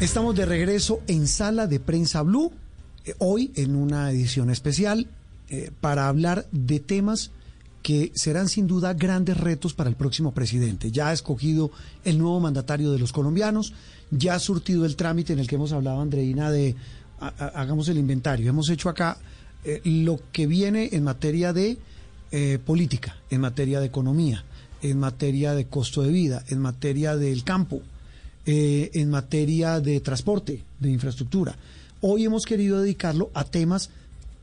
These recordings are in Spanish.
Estamos de regreso en Sala de Prensa Blue, eh, hoy en una edición especial eh, para hablar de temas que serán sin duda grandes retos para el próximo presidente. Ya ha escogido el nuevo mandatario de los colombianos, ya ha surtido el trámite en el que hemos hablado, Andreina, de hagamos el inventario. Hemos hecho acá eh, lo que viene en materia de política, en materia de economía, en materia de costo de vida, en materia del campo eh, en materia de transporte, de infraestructura. Hoy hemos querido dedicarlo a temas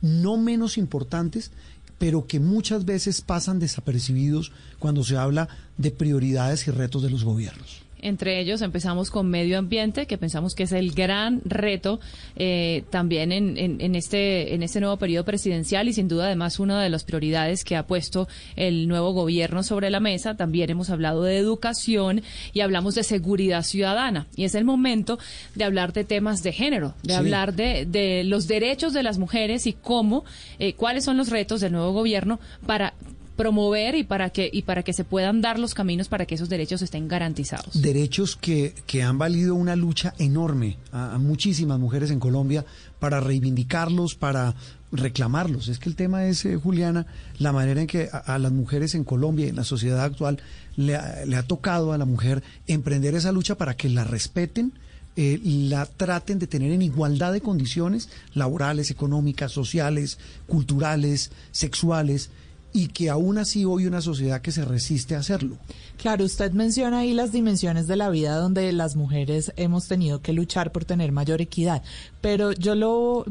no menos importantes, pero que muchas veces pasan desapercibidos cuando se habla de prioridades y retos de los gobiernos. Entre ellos empezamos con medio ambiente, que pensamos que es el gran reto eh, también en, en, este, en este nuevo periodo presidencial y sin duda además una de las prioridades que ha puesto el nuevo gobierno sobre la mesa. También hemos hablado de educación y hablamos de seguridad ciudadana. Y es el momento de hablar de temas de género, de hablar de, de, los derechos de las mujeres y cómo, eh, cuáles son los retos del nuevo gobierno para promover y para que y para que se puedan dar los caminos para que esos derechos estén garantizados. Derechos que, que han valido una lucha enorme a, muchísimas mujeres en Colombia para reivindicarlos, para reclamarlos. Es que el tema es, eh, Juliana, la manera en que a, las mujeres en Colombia y en la sociedad actual le ha, tocado a la mujer emprender esa lucha para que la respeten, eh, la traten de tener en igualdad de condiciones laborales, económicas, sociales, culturales, sexuales y que aún así hoy una sociedad que se resiste a hacerlo. Claro, usted menciona ahí las dimensiones de la vida donde las mujeres hemos tenido que luchar por tener mayor equidad, pero yo lo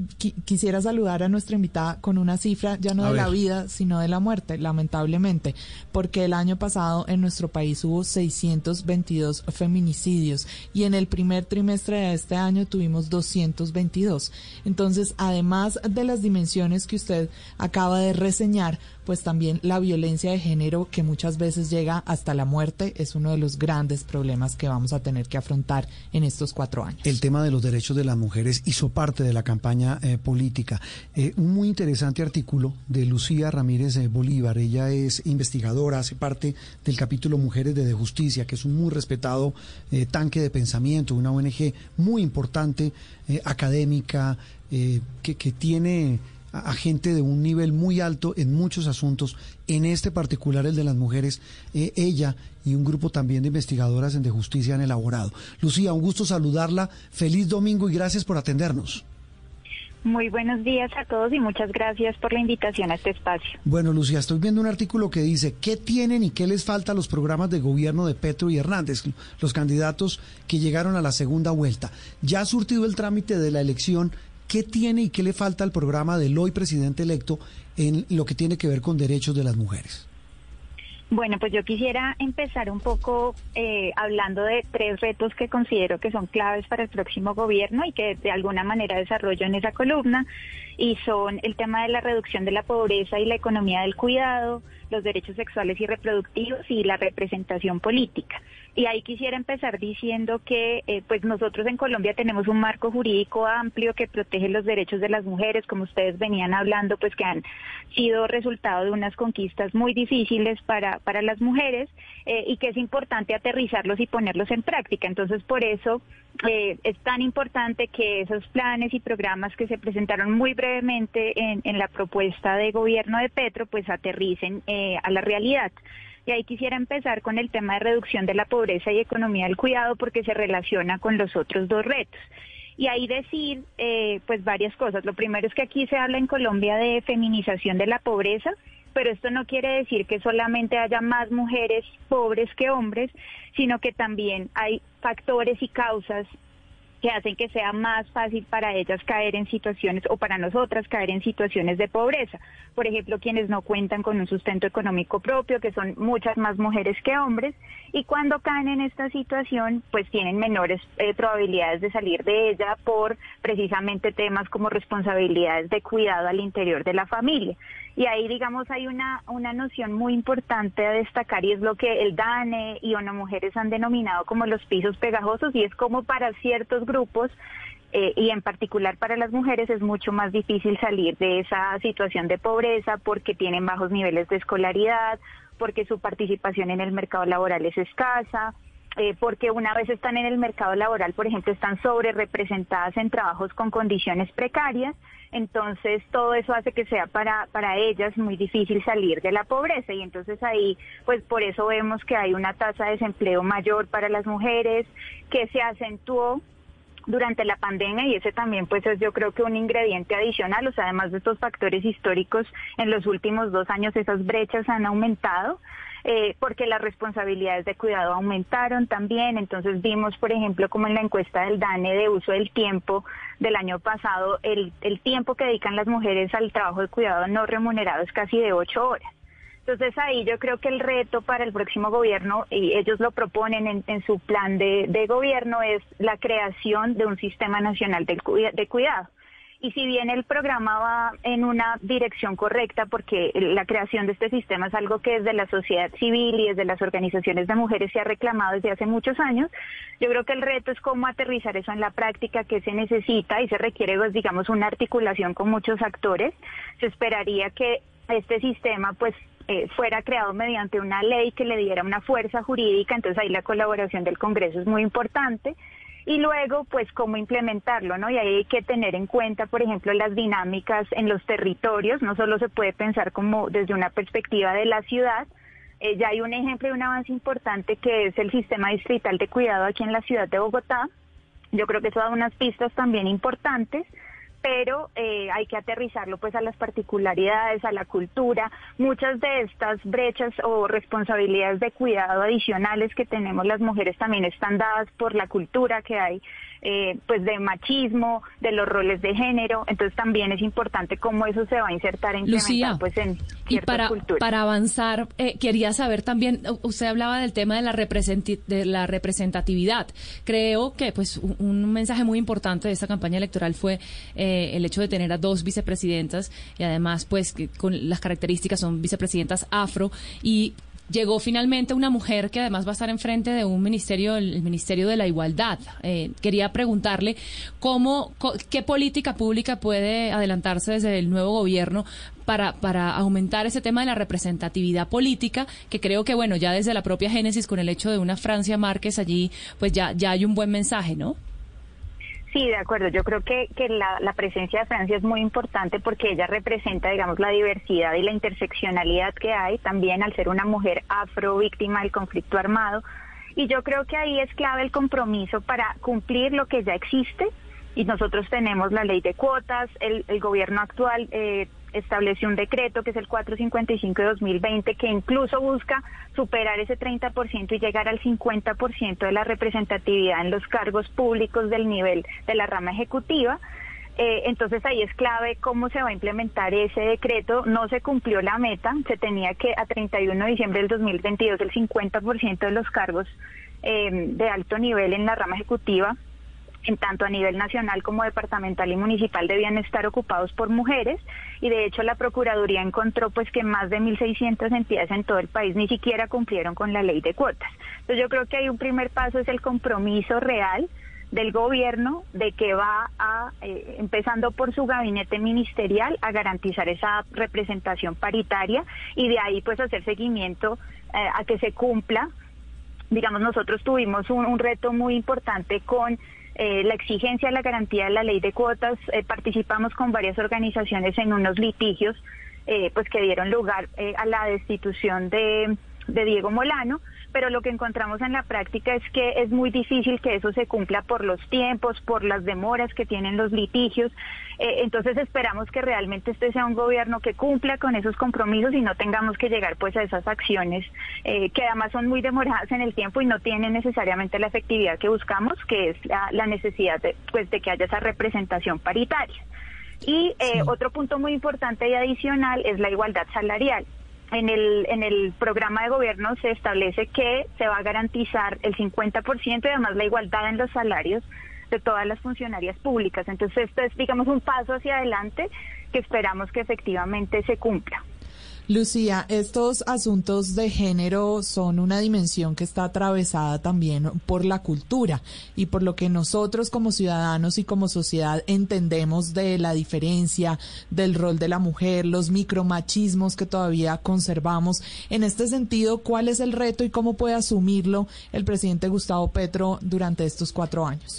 quisiera saludar a nuestra invitada con una cifra ya no de la vida, sino de la muerte, lamentablemente, porque el año pasado en nuestro país hubo 622 feminicidios y en el primer trimestre de este año tuvimos 222. Entonces, además de las dimensiones que usted acaba de reseñar, pues también la violencia de género que muchas veces llega hasta la muerte es uno de los grandes problemas que vamos a tener que afrontar en estos cuatro años. El tema de los derechos de las mujeres hizo parte de la campaña eh, política. Eh, un muy interesante artículo de Lucía Ramírez eh, Bolívar. Ella es investigadora, hace parte del capítulo Mujeres de, de Justicia, que es un muy respetado tanque de pensamiento, una ONG muy importante, académica, que, que tiene a, gente de un nivel muy alto en muchos asuntos, en este particular el de las mujeres, eh, ella y un grupo también de investigadoras en de justicia han elaborado. Lucía, un gusto saludarla, feliz domingo y gracias por atendernos. Muy buenos días a todos y muchas gracias por la invitación a este espacio. Bueno, Lucía, estoy viendo un artículo que dice qué tienen y qué les falta a los programas de gobierno de Petro y Hernández, los candidatos que llegaron a la segunda vuelta. Ya ha surtido el trámite de la elección ¿Qué tiene y qué le falta al programa del hoy presidente electo en lo que tiene que ver con derechos de las mujeres? Bueno, pues yo quisiera empezar un poco eh, hablando de tres retos que considero que son claves para el próximo gobierno y que de alguna manera desarrollo en esa columna y son el tema de la reducción de la pobreza y la economía del cuidado, los derechos sexuales y reproductivos y la representación política. Y ahí quisiera empezar diciendo que eh, pues nosotros en Colombia tenemos un marco jurídico amplio que protege los derechos de las mujeres, como ustedes venían hablando, pues que han sido resultado de unas conquistas muy difíciles para, para las mujeres eh, y que es importante aterrizarlos y ponerlos en práctica. Entonces, por eso eh, es tan importante que esos planes y programas que se presentaron muy brevemente en, la propuesta de gobierno de Petro, pues aterricen eh, a la realidad. Y ahí quisiera empezar con el tema de reducción de la pobreza y economía del cuidado porque se relaciona con los otros dos retos. Y ahí decir, eh, pues varias cosas. Lo primero es que aquí se habla en Colombia de feminización de la pobreza, pero esto no quiere decir que solamente haya más mujeres pobres que hombres, sino que también hay factores y causas que hacen que sea más fácil para ellas caer en situaciones o para nosotras caer en situaciones de pobreza. Por ejemplo, quienes no cuentan con un sustento económico propio, que son muchas más mujeres que hombres, y cuando caen en esta situación, pues tienen menores eh, probabilidades de salir de ella por precisamente temas como responsabilidades de cuidado al interior de la familia. Y ahí, digamos, hay una, una noción muy importante a destacar y es lo que el DANE y ONU Mujeres han denominado como los pisos pegajosos y es como para ciertos grupos eh, y en particular para las mujeres es mucho más difícil salir de esa situación de pobreza porque tienen bajos niveles de escolaridad, porque su participación en el mercado laboral es escasa, eh, porque una vez están en el mercado laboral, por ejemplo, están sobre representadas en trabajos con condiciones precarias, entonces todo eso hace que sea para, para ellas muy difícil salir de la pobreza y entonces ahí, pues por eso vemos que hay una tasa de desempleo mayor para las mujeres, que se acentuó durante la pandemia y ese también pues es yo creo que un ingrediente adicional, o sea, además de estos factores históricos, en los últimos dos años esas brechas han aumentado. Eh, porque las responsabilidades de cuidado aumentaron también. Entonces vimos, por ejemplo, como en la encuesta del DANE de uso del tiempo del año pasado, el, tiempo que dedican las mujeres al trabajo de cuidado no remunerado es casi de ocho horas. Entonces ahí yo creo que el reto para el próximo gobierno, y ellos lo proponen en, su plan de, gobierno, es la creación de un sistema nacional de, de cuidado. Y si bien el programa va en una dirección correcta, porque la creación de este sistema es algo que desde la sociedad civil y desde las organizaciones de mujeres se ha reclamado desde hace muchos años, yo creo que el reto es cómo aterrizar eso en la práctica, que se necesita y se requiere, pues, digamos, una articulación con muchos actores. Se esperaría que este sistema, pues, eh, fuera creado mediante una ley que le diera una fuerza jurídica, entonces ahí la colaboración del Congreso es muy importante. Y luego, pues, cómo implementarlo, ¿no? Y ahí hay que tener en cuenta, por ejemplo, las dinámicas en los territorios. No solo se puede pensar como desde una perspectiva de la ciudad. Eh, ya hay un ejemplo de un avance importante que es el sistema distrital de cuidado aquí en la ciudad de Bogotá. Yo creo que eso da unas pistas también importantes pero eh, hay que aterrizarlo pues a las particularidades, a la cultura. Muchas de estas brechas o responsabilidades de cuidado adicionales que tenemos las mujeres también están dadas por la cultura que hay eh, pues de machismo, de los roles de género, entonces también es importante cómo eso se va a insertar en Lucía, pues en y para, para avanzar, eh, quería saber también, usted hablaba del tema de la, de la representatividad. Creo que pues un, mensaje muy importante de esta campaña electoral fue eh, el hecho de tener a dos vicepresidentas y además pues con las características son vicepresidentas afro y llegó finalmente una mujer que además va a estar enfrente de un ministerio, el Ministerio de la Igualdad. Eh, quería preguntarle cómo, qué política pública puede adelantarse desde el nuevo gobierno para, para aumentar ese tema de la representatividad política, que creo que, bueno, ya desde la propia Génesis, con el hecho de una Francia Márquez allí, pues ya, ya hay un buen mensaje, ¿no? Sí, de acuerdo. Yo creo que, que la, la, presencia de Francia es muy importante porque ella representa, digamos, la diversidad y la interseccionalidad que hay también al ser una mujer afro víctima del conflicto armado. Y yo creo que ahí es clave el compromiso para cumplir lo que ya existe. Y nosotros tenemos la ley de cuotas, el, el gobierno actual eh, estableció un decreto que es el 455 de 2020 que incluso busca superar ese 30% y llegar al 50% de la representatividad en los cargos públicos del nivel de la rama ejecutiva. Eh, entonces ahí es clave cómo se va a implementar ese decreto. No se cumplió la meta, se tenía que a 31 de diciembre del 2022 el 50% de los cargos eh, de alto nivel en la rama ejecutiva en tanto a nivel nacional como departamental y municipal debían estar ocupados por mujeres y de hecho la Procuraduría encontró pues que más de 1.600 entidades en todo el país ni siquiera cumplieron con la ley de cuotas. Entonces yo creo que hay un primer paso es el compromiso real del gobierno de que va a, eh, empezando por su gabinete ministerial, a garantizar esa representación paritaria y de ahí pues hacer seguimiento eh, a que se cumpla. Digamos, nosotros tuvimos un reto muy importante con eh, la exigencia la garantía de la ley de cuotas. Eh, participamos con varias organizaciones en unos litigios eh, pues que dieron lugar a la destitución de, de Diego Molano pero lo que encontramos en la práctica es que es muy difícil que eso se cumpla por los tiempos, por las demoras que tienen los litigios. Eh, entonces esperamos que realmente este sea un gobierno que cumpla con esos compromisos y no tengamos que llegar pues a esas acciones eh, que además son muy demoradas en el tiempo y no tienen necesariamente la efectividad que buscamos, que es la, necesidad de, pues, de que haya esa representación paritaria. Y eh, otro punto muy importante y adicional es la igualdad salarial en el, en el programa de gobierno se establece que se va a garantizar el 50% y además la igualdad en los salarios de todas las funcionarias públicas. Entonces, esto es, digamos, un paso hacia adelante que esperamos que efectivamente se cumpla. Lucía, estos asuntos de género son una dimensión que está atravesada también por la cultura y por lo que nosotros como ciudadanos y como sociedad entendemos de la diferencia, del rol de la mujer, los micromachismos que todavía conservamos. En este sentido, ¿cuál es el reto y cómo puede asumirlo el presidente Gustavo Petro durante estos cuatro años?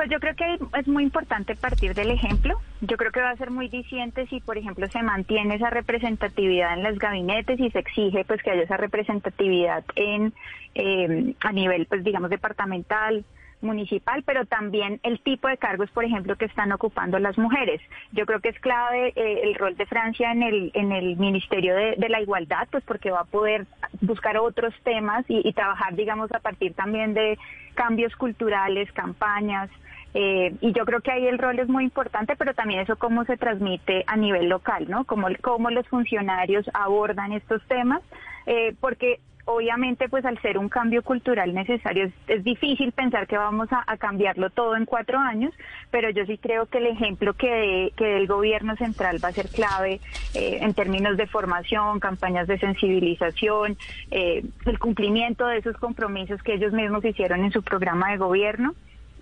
Pues yo creo que es muy importante partir del ejemplo. Yo creo que va a ser muy diciente si, por ejemplo, se mantiene esa representatividad en los gabinetes y se exige pues que haya esa representatividad en eh, a nivel, pues digamos, departamental, municipal, pero también el tipo de cargos, por ejemplo, que están ocupando las mujeres. Yo creo que es clave eh, el rol de Francia en el, en el Ministerio de, la Igualdad, pues porque va a poder buscar otros temas y, y trabajar, digamos, a partir también de cambios culturales, campañas, eh, y yo creo que ahí el rol es muy importante, pero también eso cómo se transmite a nivel local, ¿no? Cómo, cómo los funcionarios abordan estos temas, eh, porque obviamente pues al ser un cambio cultural necesario es, difícil pensar que vamos a, cambiarlo todo en cuatro años, pero yo sí creo que el ejemplo que, que el gobierno central va a ser clave eh, en términos de formación, campañas de sensibilización, el cumplimiento de esos compromisos que ellos mismos hicieron en su programa de gobierno.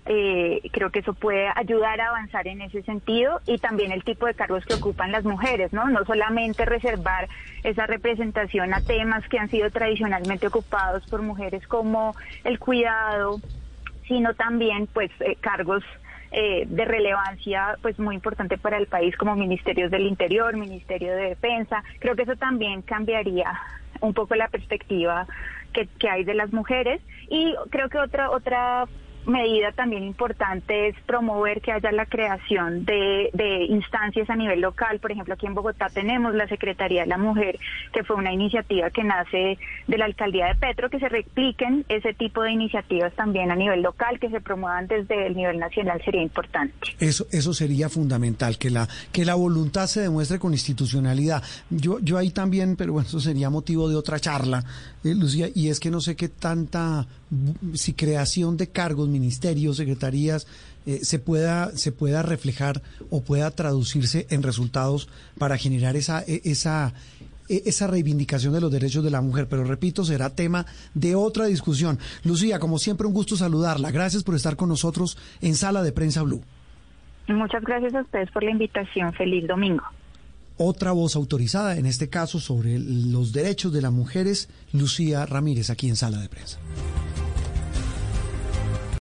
Eh, creo que eso puede ayudar a avanzar en ese sentido y también el tipo de cargos que ocupan las mujeres, ¿no? No solamente reservar esa representación a temas que han sido tradicionalmente ocupados por mujeres como el cuidado, sino también pues eh, cargos eh, de relevancia pues muy importante para el país como ministerios del Interior, Ministerio de Defensa. Creo que eso también cambiaría un poco la perspectiva que, que hay de las mujeres y creo que otra otra medida también importante es promover que haya la creación de, instancias a nivel local. Por ejemplo, aquí en Bogotá tenemos la Secretaría de la Mujer, que fue una iniciativa que nace de la alcaldía de Petro, que se repliquen ese tipo de iniciativas también a nivel local, que se promuevan desde el nivel nacional sería importante. Eso, eso sería fundamental, que la, que la voluntad se demuestre con institucionalidad. Yo, yo ahí también, pero bueno, eso sería motivo de otra charla, eh, Lucía, y es que no sé qué tanta, si creación de cargos, ministerios, secretarías, eh, se, pueda, se pueda reflejar o pueda traducirse en resultados para generar esa, e, esa, e, esa reivindicación de los derechos de la mujer. Pero repito, será tema de otra discusión. Lucía, como siempre, un gusto saludarla. Gracias por estar con nosotros en Sala de Prensa Blue. Muchas gracias a ustedes por la invitación. Feliz domingo otra voz autorizada, en este caso sobre los derechos de las mujeres, Lucía Ramírez, aquí en Sala de Prensa.